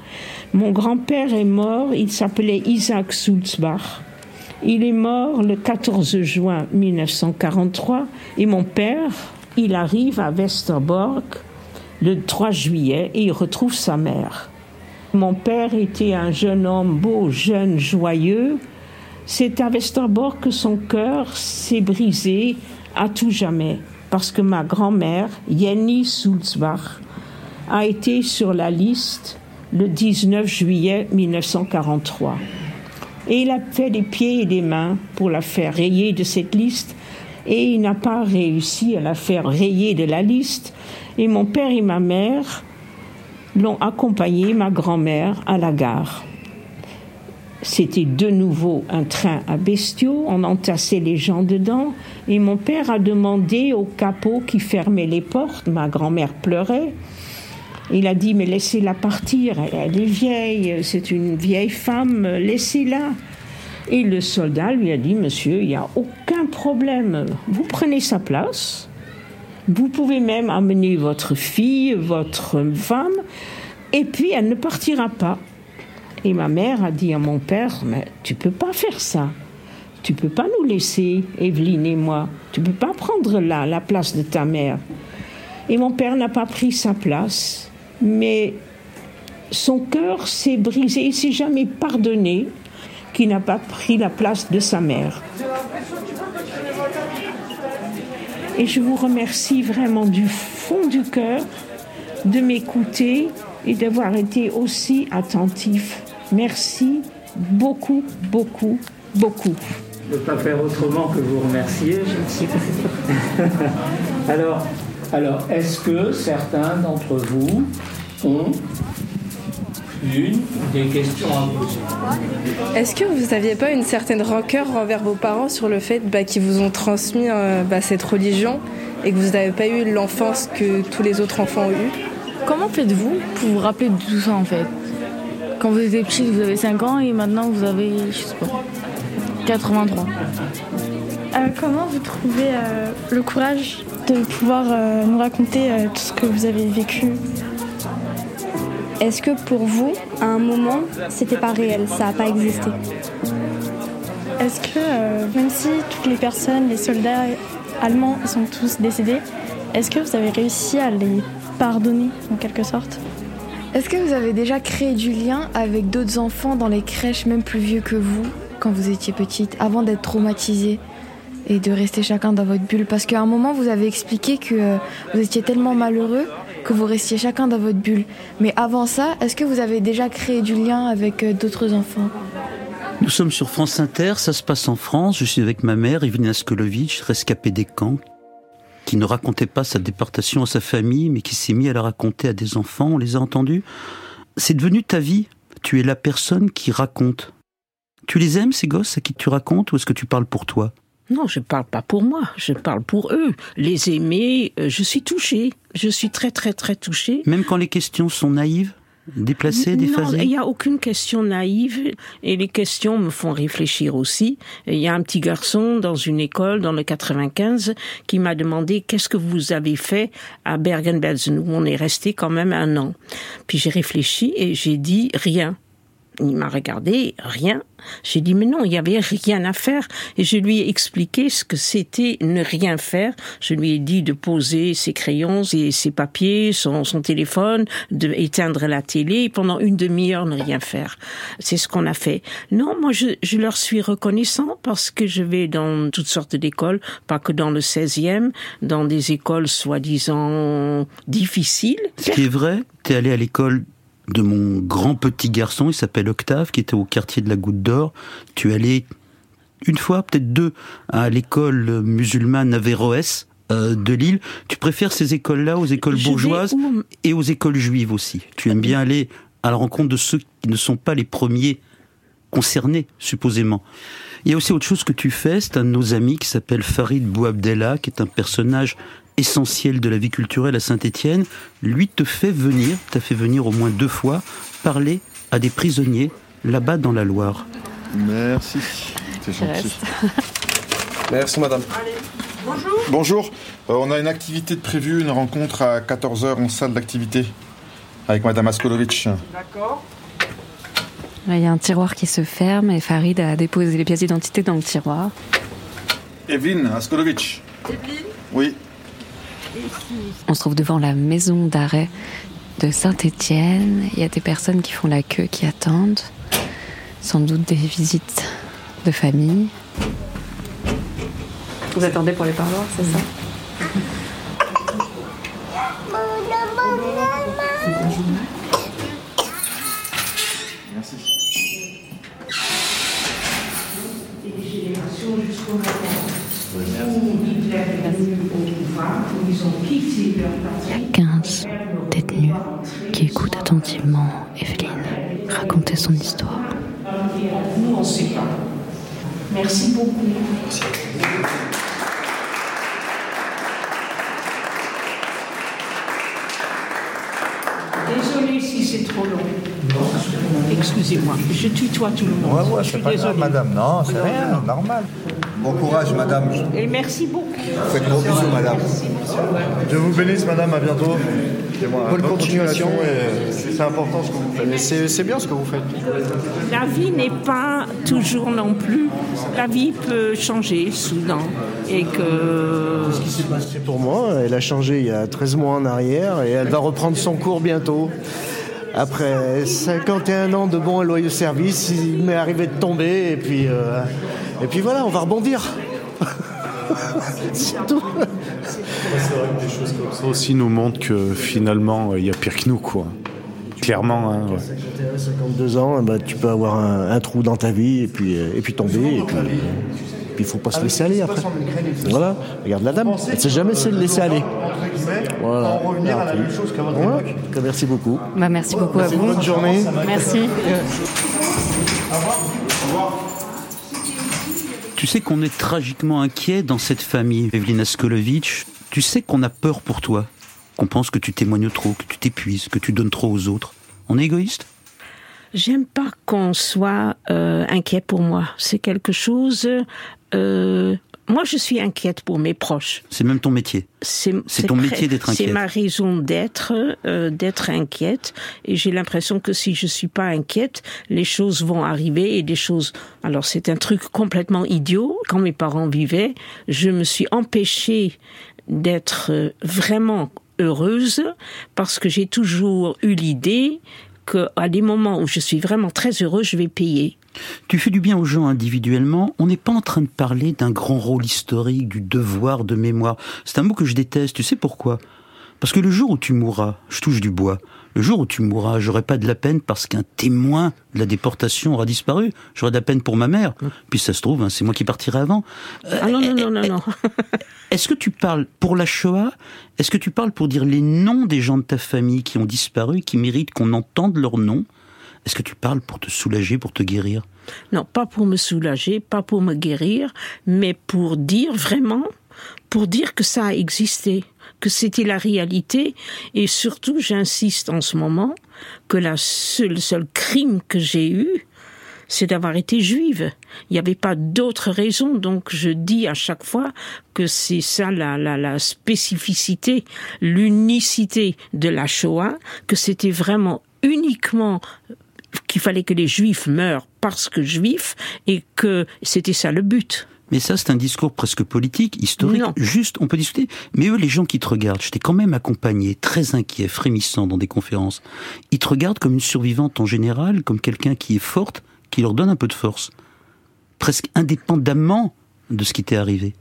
Mon grand-père est mort. Il s'appelait Isaac Sulzbach. Il est mort le 14 juin 1943. Et mon père, il arrive à Westerbork le 3 juillet et il retrouve sa mère. Mon père était un jeune homme beau, jeune, joyeux. C'est à Westerbork que son cœur s'est brisé à tout jamais, parce que ma grand-mère, Jenny Sulzbach, a été sur la liste le 19 juillet 1943. Et il a fait des pieds et des mains pour la faire rayer de cette liste, et il n'a pas réussi à la faire rayer de la liste. Et mon père et ma mère l'ont accompagné, ma grand-mère, à la gare. C'était de nouveau un train à bestiaux, on entassait les gens dedans, et mon père a demandé au capot qui fermait les portes, ma grand-mère pleurait, il a dit, mais laissez-la partir, elle, est vieille, c'est une vieille femme, laissez-la. Et le soldat lui a dit, monsieur, il n'y a aucun problème, vous prenez sa place, vous pouvez même amener votre fille, votre femme, et puis elle ne partira pas. Et ma mère a dit à mon père, mais tu peux pas faire ça. Tu peux pas nous laisser, Evelyne et moi. Tu peux pas prendre là la place de ta mère. Et mon père n'a pas pris sa place, mais son cœur s'est brisé, il s'est jamais pardonné qu'il n'a pas pris la place de sa mère. Et je vous remercie vraiment du fond du cœur de m'écouter et d'avoir été aussi attentif. Merci beaucoup, beaucoup, beaucoup. Je ne peux pas faire autrement que vous remercier. alors, alors est-ce que certains d'entre vous ont une des questions à poser Est-ce que vous n'aviez pas une certaine rancœur envers vos parents sur le fait bah, qu'ils vous ont transmis euh, bah, cette religion et que vous n'avez pas eu l'enfance que tous les autres enfants ont eu? Comment faites-vous pour vous rappeler de tout ça en fait? Quand vous étiez petit, vous avez 5 ans et maintenant vous avez, je sais pas, 83. Euh, comment vous trouvez euh, le courage de pouvoir euh, nous raconter euh, tout ce que vous avez vécu? Est-ce que pour vous, à un moment, c'était pas réel, ça n'a pas existé Est-ce que euh, même si toutes les personnes, les soldats allemands ils sont tous décédés, est-ce que vous avez réussi à les pardonner en quelque sorte Est-ce que vous avez déjà créé du lien avec d'autres enfants dans les crèches, même plus vieux que vous, quand vous étiez petite, avant d'être traumatisée et de rester chacun dans votre bulle? Parce qu'à un moment, vous avez expliqué que euh, vous étiez tellement malheureux que vous restiez chacun dans votre bulle. Mais avant ça, est-ce que vous avez déjà créé du lien avec euh, d'autres enfants? Nous sommes sur France Inter, ça se passe en France. Je suis avec ma mère, Evelina Skolovitch, rescapée des camps, qui ne racontait pas sa déportation à sa famille, mais qui s'est mis à la raconter à des enfants. On les a entendus. C'est devenu ta vie. Tu es la personne qui raconte. Tu les aimes, ces gosses à qui tu racontes, ou est-ce que tu parles pour toi? Non, je parle pas pour moi, je parle pour eux. Les aimer, euh, je suis touchée. Je suis très très très touchée. Même quand les questions sont naïves Déplacées, Non, déphasées il n'y a aucune question naïve et les questions me font réfléchir aussi. Il y a un petit garçon dans une école dans le 95 qui m'a demandé qu'est-ce que vous avez fait à Bergen-Belsen où on est resté quand même un an? Puis j'ai réfléchi et j'ai dit rien. Il m'a regardé, rien. J'ai dit, mais non, il n'y avait rien à faire. Et je lui ai expliqué ce que c'était ne rien faire. Je lui ai dit de poser ses crayons et ses papiers, son, téléphone, d'éteindre la télé et pendant une demi-heure ne rien faire. C'est ce qu'on a fait. Non, moi, je, je leur suis reconnaissant parce que je vais dans toutes sortes d'écoles, pas que dans le 16e, dans des écoles soi-disant difficiles. Ce qui est vrai, tu es allé à l'école de mon grand petit garçon, il s'appelle Octave, qui était au quartier de la Goutte d'Or. Tu es allé une fois, peut-être deux, à l'école musulmane Averroès euh, de Lille. Tu préfères ces écoles-là aux écoles Je bourgeoises où- et aux écoles juives aussi. Tu aimes bien aller à la rencontre de ceux qui ne sont pas les premiers concernés, supposément. Il y a aussi autre chose que tu fais, c'est un de nos amis qui s'appelle Farid Bouabdella, qui est un personnage essentiel de la vie culturelle à Saint-Étienne. Lui te fait venir, t'a fait venir au moins deux fois, parler à des prisonniers là-bas dans la Loire. Merci. C'est gentil. Merci madame. bonjour. Bonjour. Euh, on a une activité de prévue, une rencontre à 14h en salle d'activité avec madame Askolovic. D'accord. Là, Il y a un tiroir qui se ferme et Farid a déposé les pièces d'identité dans le tiroir. Evelyne Askolovic. Oui. On se trouve devant la maison d'arrêt de Saint-Étienne. Il y a des personnes qui font la queue, qui attendent. Sans doute des visites de famille. Vous attendez pour les parloirs, c'est ça Merci. A 15 détenus qui écoutent attentivement Evelyne raconter son histoire. Nous, on ne sait pas. Merci beaucoup. Désolée si c'est trop long. Excusez-moi, je tutoie tout le monde. Ouais, ouais, Je c'est suis pas grave, désolée. madame. Non, c'est rien, normal. Bon courage, madame. Et merci beaucoup. Faites gros bisous, madame. Dieu vous bénisse, madame, à bientôt. Bonne continuation. et C'est important ce que vous faites. C'est c'est bien ce que vous faites. La vie n'est pas toujours non plus. La vie peut changer soudain. Et que. Ce qui s'est passé pour moi, elle a changé il y a 13 mois en arrière et elle va reprendre son cours bientôt. Après 51 ans de bon et loyaux service, il m'est arrivé de tomber et puis, euh, et puis voilà, on va rebondir. C'est tout. C'est vrai que des choses comme ça aussi nous montrent que finalement, il y a pire que nous, quoi. Clairement, hein, ouais. Quand t'as 52 ans, ben, tu peux avoir un, un trou dans ta vie et puis, euh, et puis tomber. Et puis, euh, puis il faut pas se laisser aller après. Voilà, regarde la dame, elle ne sait jamais se laisser aller. Voilà. En revenir à la même chose qu'à votre Ouais. époque. Merci beaucoup. Bah, merci beaucoup à Passez vous. bonne journée. Merci. Tu sais qu'on est tragiquement inquiet dans cette famille, Evelina Skolovitch. Tu sais qu'on a peur pour toi, qu'on pense que tu témoignes trop, que tu t'épuises, que tu donnes trop aux autres. On est égoïste? J'aime pas qu'on soit euh, inquiet pour moi. C'est quelque chose. euh, moi, je suis inquiète pour mes proches. C'est même ton métier. C'est C'est ton métier d'être C'est inquiète. ma raison d'être, euh, d'être inquiète. Et j'ai l'impression que si je suis pas inquiète, les choses vont arriver et des choses. Alors c'est un truc complètement idiot. Quand mes parents vivaient, je me suis empêchée d'être euh, vraiment heureuse parce que j'ai toujours eu l'idée que à des moments où je suis vraiment très heureuse, je vais payer. Tu fais du bien aux gens individuellement. On n'est pas en train de parler d'un grand rôle historique, du devoir de mémoire. C'est un mot que je déteste. Tu sais pourquoi? Parce que le jour où tu mourras, je touche du bois, le jour où tu mourras, j'aurai pas de la peine parce qu'un témoin de la déportation aura disparu. J'aurai de la peine pour ma mère. Puis ça se trouve, hein, c'est moi qui partirai avant. Ah non, non, non, non, non. Est-ce que tu parles pour la Shoah? Est-ce que tu parles pour dire les noms des gens de ta famille qui ont disparu, qui méritent qu'on entende leurs noms Est-ce que tu parles pour te soulager, pour te guérir? Non, pas pour me soulager, pas pour me guérir, mais pour dire vraiment, pour dire que ça a existé, que c'était la réalité, et surtout, j'insiste en ce moment, que la seule, le seul crime que j'ai eu, c'est d'avoir été juive. Il n'y avait pas d'autre raison, donc je dis à chaque fois que c'est ça la, la, la spécificité, l'unicité de la Shoah, que c'était vraiment uniquement qu'il fallait que les juifs meurent parce que juifs et que c'était ça le but. Mais ça, c'est un discours presque politique, historique. Juste, on peut discuter. Mais eux, les gens qui te regardent, je t'ai quand même accompagné, très inquiet, frémissant dans des conférences. Ils te regardent comme une survivante en général, comme quelqu'un qui est forte, qui leur donne un peu de force. Presque indépendamment de ce qui t'est arrivé.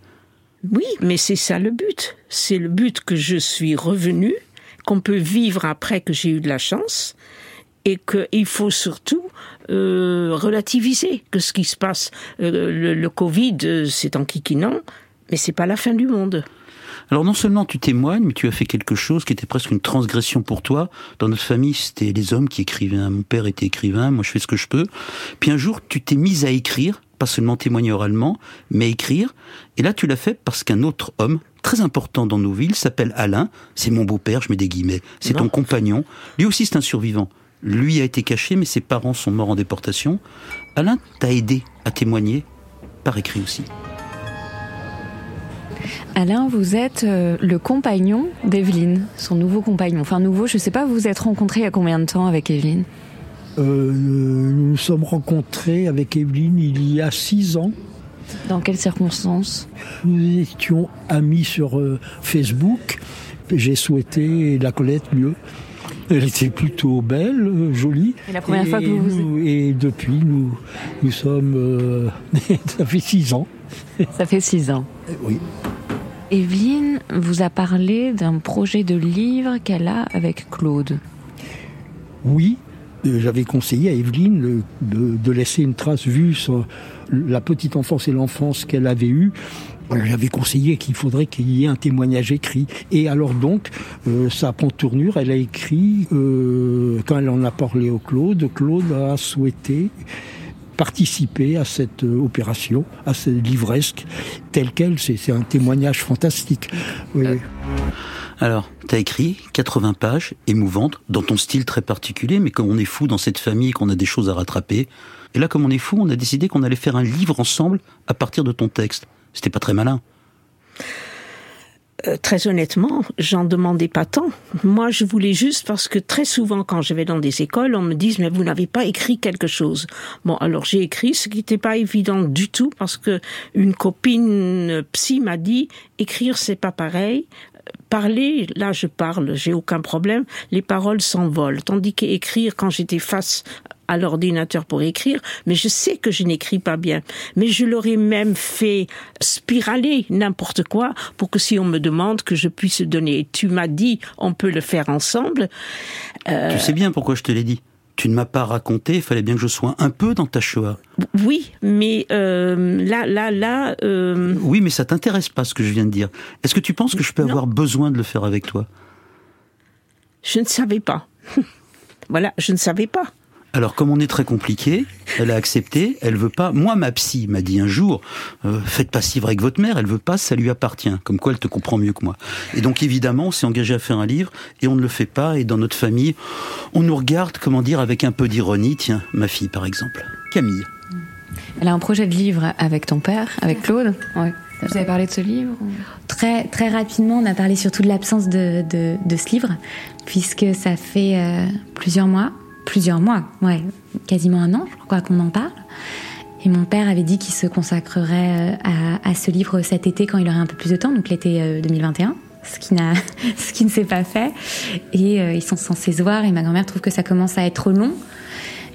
Oui, mais c'est ça le but. C'est le but que je suis revenu, qu'on peut vivre après que j'ai eu de la chance, et qu'il faut surtout euh, relativiser que ce qui se passe. Euh, le, le, Covid, euh, c'est enquiquinant, mais c'est pas la fin du monde. Alors non seulement tu témoignes, mais tu as fait quelque chose qui était presque une transgression pour toi. Dans notre famille, c'était les hommes qui écrivaient. Mon père était écrivain, moi je fais ce que je peux. Puis un jour, tu t'es mise à écrire, pas seulement témoigner oralement, mais écrire. Et là, tu l'as fait parce qu'un autre homme, très important dans nos villes, s'appelle Alain. C'est mon beau-père, je mets des guillemets. C'est ton compagnon. Lui aussi, c'est un survivant. Lui a été caché, mais ses parents sont morts en déportation. Alain t'a aidé à témoigner, par écrit aussi. Alain, vous êtes euh, le compagnon d'Evelyne, son nouveau compagnon. Enfin, nouveau, je ne sais pas, vous vous êtes rencontrés il y a combien de temps avec Evelyne? Euh, Nous nous sommes rencontrés avec Evelyne il y a six ans. Dans quelles circonstances? Nous étions amis sur euh, Facebook. J'ai souhaité la connaître mieux. Elle était plutôt belle, euh, jolie. Et la première et fois que vous nous, Et depuis, nous, nous sommes... Euh, ça fait six ans. Ça fait six ans. Oui. Evelyne vous a parlé d'un projet de livre qu'elle a avec Claude. Oui, euh, j'avais conseillé à Evelyne de, de, laisser une trace vue sur la petite enfance et l'enfance qu'elle avait eue. J'avais conseillé qu'il faudrait qu'il y ait un témoignage écrit. Et alors donc, euh, ça prend tournure. Elle a écrit, euh, quand elle en a parlé au Claude, Claude a souhaité participer à cette euh, opération, à cette livresque, telle qu'elle. C'est un témoignage fantastique. Oui, oui. Alors, t'as écrit 80 pages émouvantes, dans ton style très particulier, mais comme on est fou dans cette famille, qu'on a des choses à rattraper. Et là, comme on est fou, on a décidé qu'on allait faire un livre ensemble à partir de ton texte. C'était pas très malin. Euh, très honnêtement, j'en demandais pas tant. Moi, je voulais juste parce que très souvent, quand je vais dans des écoles, on me dit mais vous n'avez pas écrit quelque chose. Bon, alors j'ai écrit, ce qui n'était pas évident du tout parce que une copine psy m'a dit écrire c'est pas pareil. Parler, là je parle, j'ai aucun problème. Les paroles s'envolent, tandis qu'écrire, quand j'étais face à l'ordinateur pour écrire, mais je sais que je n'écris pas bien. Mais je l'aurais même fait spiraler n'importe quoi pour que si on me demande que je puisse donner. Tu m'as dit, on peut le faire ensemble. Euh... Tu sais bien pourquoi je te l'ai dit. Tu ne m'as pas raconté, il fallait bien que je sois un peu dans ta Shoah. Oui, mais euh, là, là, là. Euh... Oui, mais ça t'intéresse pas ce que je viens de dire. Est-ce que tu penses que je peux non. avoir besoin de le faire avec toi? Je ne savais pas. voilà, je ne savais pas. Alors, comme on est très compliqué, elle a accepté, elle veut pas. Moi, ma psy m'a dit un jour, euh, faites pas si vrai avec votre mère, elle veut pas, ça lui appartient. Comme quoi, elle te comprend mieux que moi. Et donc, évidemment, on s'est engagé à faire un livre et on ne le fait pas. Et dans notre famille, on nous regarde, comment dire, avec un peu d'ironie. Tiens, ma fille, par exemple, Camille. Elle a un projet de livre avec ton père, avec Claude. Ouais. Vous avez parlé de ce livre ou... très, très rapidement, on a parlé surtout de l'absence de, de, de, ce livre, puisque ça fait euh, plusieurs mois plusieurs mois, ouais, quasiment un an, je crois qu'on en parle. Et mon père avait dit qu'il se consacrerait à, à, ce livre cet été quand il aurait un peu plus de temps, donc l'été 2021, ce qui, n'a, ce qui ne s'est pas fait. Et euh, ils sont censés se voir et ma grand-mère trouve que ça commence à être long.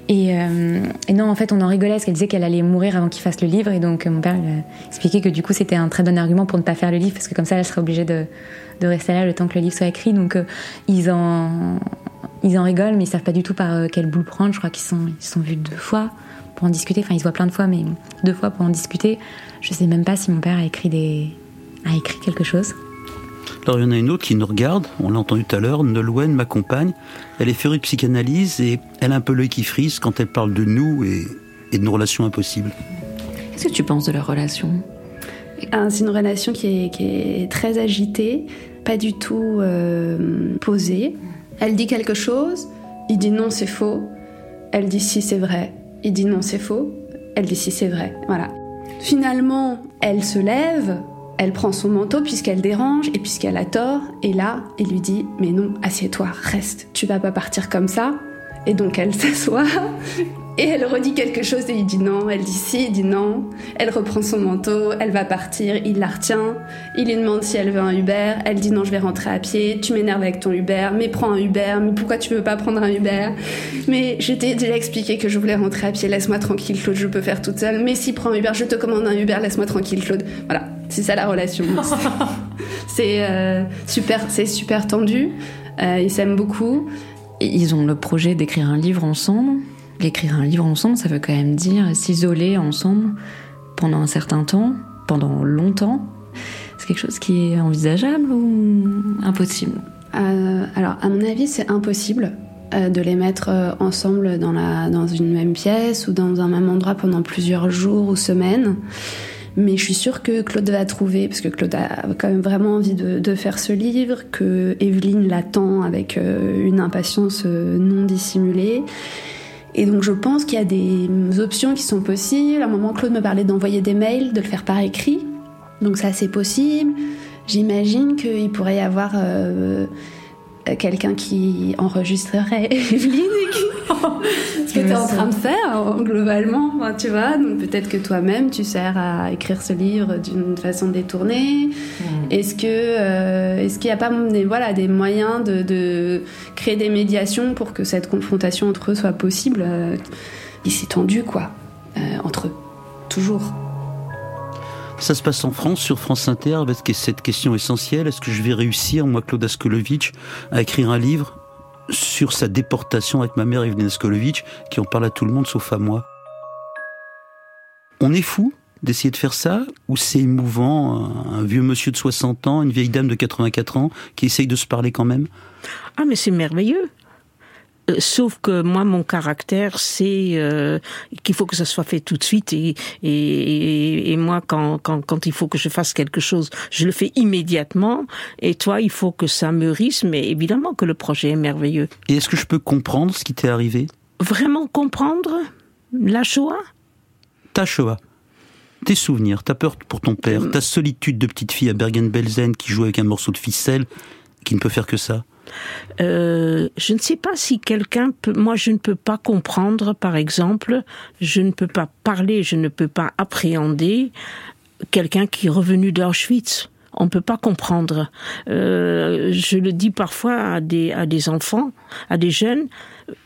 Et, euh, non, en fait, on en rigolait parce qu'elle disait qu'elle allait mourir avant qu'il fasse le livre. Et donc, mon père expliqué que du coup, c'était un très bon argument pour ne pas faire le livre parce que comme ça, elle serait obligée de, rester là le temps que le livre soit écrit. Donc, euh, ils, en, ils en rigolent, mais ils savent pas du tout par euh, quel bout prendre. Je crois qu'ils sont, ils sont vus deux fois pour en discuter. Enfin, ils se voient plein de fois, mais deux fois pour en discuter. Je sais même pas si mon père a écrit, des, a écrit quelque chose. Alors il y en a une autre qui nous regarde, on l'a entendu tout à l'heure, Nolwenn m'accompagne. Elle est férue de psychanalyse et elle a un peu l'œil qui frise quand elle parle de nous et, et de nos relations impossibles. Qu'est-ce que tu penses de leur relation? Ah, C'est une relation qui est, qui est, très agitée, pas du tout euh, posée. Elle dit quelque chose, il dit non, c'est faux. Elle dit si, c'est vrai. Il dit non, c'est faux. Elle dit si, c'est vrai. Voilà. Finalement, elle se lève, elle prend son manteau puisqu'elle dérange et puisqu'elle a tort. Et là, il lui dit Mais non, assieds-toi, reste, tu vas pas partir comme ça. Et donc elle s'assoit et elle redit quelque chose et il dit non. Elle dit si, il dit non. Elle reprend son manteau, elle va partir, il la retient. Il lui demande si elle veut un Uber. Elle dit non, je vais rentrer à pied. Tu m'énerves avec ton Uber, mais prends un Uber. Mais pourquoi tu veux pas prendre un Uber? Mais je t'ai déjà expliqué que je voulais rentrer à pied. Laisse-moi tranquille, Claude, je peux faire toute seule. Mais si prends un Uber, je te commande un Uber. Laisse-moi tranquille, Claude. Voilà, c'est ça la relation. c'est euh, super, c'est super tendu. Euh, ils s'aiment beaucoup. Ils ont le projet d'écrire un livre ensemble? Écrire un livre ensemble, ça veut quand même dire s'isoler ensemble pendant un certain temps, pendant longtemps. C'est quelque chose qui est envisageable ou impossible? Euh, Alors, à mon avis, c'est impossible euh, de les mettre euh, ensemble dans, la, dans une même pièce ou dans un même endroit pendant plusieurs jours ou semaines. Mais je suis sûre que Claude va trouver, parce que Claude a quand même vraiment envie de, de faire ce livre, que Evelyne l'attend avec une impatience non dissimulée. Et donc je pense qu'il y a des options qui sont possibles. À un moment, Claude me parlait d'envoyer des mails, de le faire par écrit. Donc ça, c'est possible. J'imagine qu'il pourrait y avoir euh, quelqu'un qui enregistrerait Evelyne et qui... ce que tu es en train de faire globalement, tu vois. Donc peut-être que toi-même tu sers à écrire ce livre d'une façon détournée. Mmh. Est-ce que euh, est-ce qu'il n'y a pas des voilà des moyens de, de, créer des médiations pour que cette confrontation entre eux soit possible? Euh, Il s'est tendu quoi euh, entre eux toujours. Ça se passe en France, sur France Inter, avec cette question essentielle. Est-ce que je vais réussir, moi, Claude Askolovitch, à écrire un livre sur sa déportation avec ma mère Evelyne Askolovitch, qui en parle à tout le monde sauf à moi? On est fou d'essayer de faire ça ou c'est émouvant, un vieux monsieur de 60 ans, une vieille dame de 84 ans qui essaye de se parler quand même? Ah mais c'est merveilleux sauf que moi, mon caractère, c'est euh, qu'il faut que ça soit fait tout de suite. Et, et, et moi, quand, quand, quand il faut que je fasse quelque chose, je le fais immédiatement. Et toi, il faut que ça mûrisse. Mais évidemment que le projet est merveilleux. Et est-ce que je peux comprendre ce qui t'est arrivé? Vraiment comprendre la Shoah? Ta Shoah tes souvenirs, ta peur pour ton père, ta solitude de petite fille à Bergen-Belsen qui joue avec un morceau de ficelle, qui ne peut faire que ça euh, je ne sais pas si quelqu'un peut. Moi, je ne peux pas comprendre, par exemple, je ne peux pas parler, je ne peux pas appréhender quelqu'un qui est revenu d'Auschwitz. On ne peut pas comprendre. Euh, je le dis parfois à des, à des enfants, à des jeunes.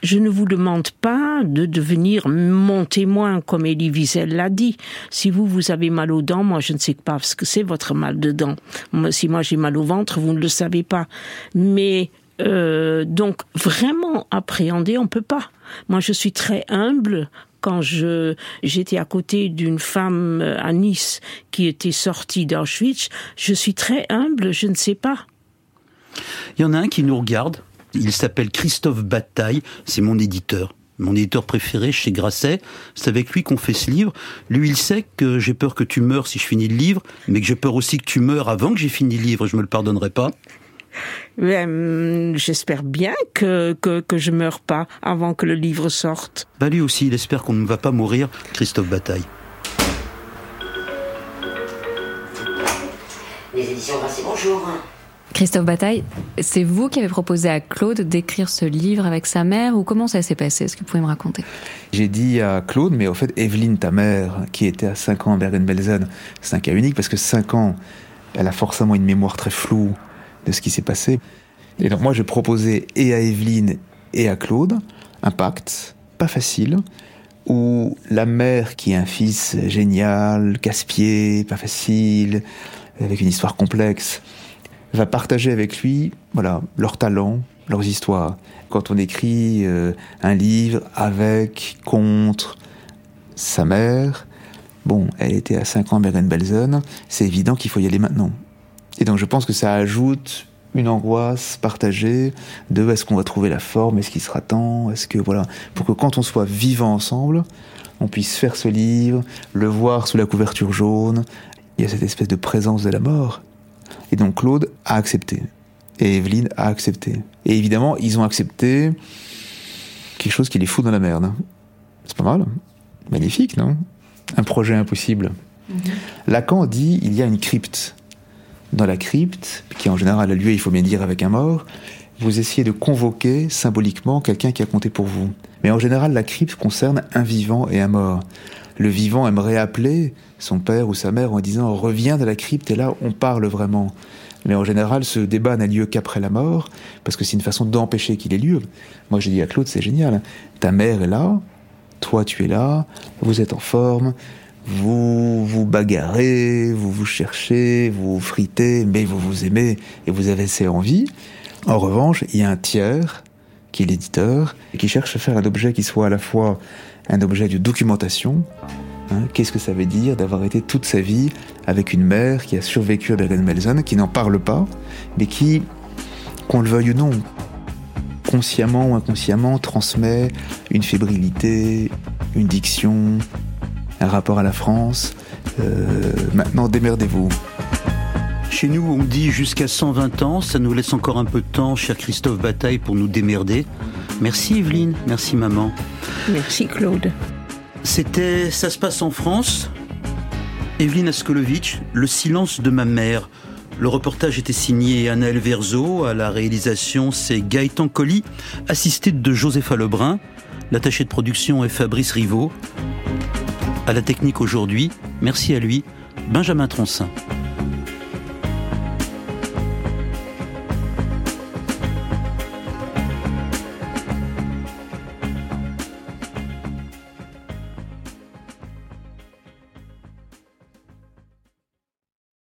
Je ne vous demande pas de devenir mon témoin, comme Elie Wiesel l'a dit. Si vous, vous avez mal aux dents, moi, je ne sais pas ce que c'est votre mal de dents. Si moi, j'ai mal au ventre, vous ne le savez pas. Mais euh, donc, vraiment appréhender, on peut pas. Moi, je suis très humble quand je j'étais à côté d'une femme euh, à Nice qui était sortie d'Auschwitz, je suis très humble, je ne sais pas. Il y en a un qui nous regarde, il s'appelle Christophe Bataille, c'est mon éditeur. Mon éditeur préféré chez Grasset, c'est avec lui qu'on fait ce livre. Lui, il sait que j'ai peur que tu meurs si je finis le livre, mais que j'ai peur aussi que tu meurs avant que j'ai fini le livre, je me le pardonnerai pas. Ben, j'espère bien que, que, que je meurs pas avant que le livre sorte. Bah lui aussi, il espère qu'on ne va pas mourir, Christophe Bataille. Les éditions Grasset, bonjour. Christophe Bataille, c'est vous qui avez proposé à Claude d'écrire ce livre avec sa mère ou comment ça s'est passé? Est-ce que vous pouvez me raconter? J'ai dit à Claude, mais au fait, Evelyne, ta mère, qui était à 5 ans à Bergen-Belsen, c'est un cas unique parce que 5 ans, elle a forcément une mémoire très floue de ce qui s'est passé. Et donc moi, je proposais et à Evelyne et à Claude un pacte pas facile, où la mère, qui est un fils génial, casse-pied, pas facile, avec une histoire complexe, va partager avec lui, voilà, leurs talents, leurs histoires. Quand on écrit euh, un livre avec, contre sa mère, bon, elle était à 5 ans à Bergen-Belsen, c'est évident qu'il faut y aller maintenant. Et donc je pense que ça ajoute une angoisse partagée de est-ce qu'on va trouver la forme, est-ce qu'il sera temps, est-ce que voilà, pour que quand on soit vivant ensemble, on puisse faire ce livre, le voir sous la couverture jaune. Il y a cette espèce de présence de la mort. Et donc Claude a accepté. Et Evelyne a accepté. Et évidemment, ils ont accepté quelque chose qui les fout dans la merde. C'est pas mal. Magnifique, non? Un projet impossible. Lacan dit il y a une crypte dans la crypte, qui en général a lieu, il faut bien dire, avec un mort, vous essayez de convoquer symboliquement quelqu'un qui a compté pour vous. Mais en général, la crypte concerne un vivant et un mort. Le vivant aimerait appeler son père ou sa mère en disant reviens de la crypte et là on parle vraiment. Mais en général, ce débat n'a lieu qu'après la mort, parce que c'est une façon d'empêcher qu'il ait lieu. Moi, j'ai dit à Claude, c'est génial. Ta mère est là, toi, tu es là, vous êtes en forme, vous vous bagarrez, vous vous cherchez, vous fritez, mais vous vous aimez et vous avez assez envie. En revanche, il y a un tiers, qui est l'éditeur, qui cherche à faire un objet qui soit à la fois un objet de documentation. Hein, Qu'est-ce que ça veut dire d'avoir été toute sa vie avec une mère qui a survécu à Bergen-Belsen, qui n'en parle pas, mais qui, qu'on le veuille ou non, consciemment ou inconsciemment, transmet une fébrilité, une diction, un rapport à la France. Euh, maintenant, démerdez-vous. Chez nous, on dit jusqu'à 120 ans. Ça nous laisse encore un peu de temps, cher Christophe Bataille, pour nous démerder. Merci Evelyne, merci maman. Merci Claude. C'était Ça se passe en France. Evelyne Askolovitch, Le silence de ma mère. Le reportage était signé Anaël Verzo. À la réalisation, c'est Gaëtan Colli, assisté de Josépha Lebrun. L'attaché de production est Fabrice Rivaud. À la technique aujourd'hui, merci à lui, Benjamin Troncin.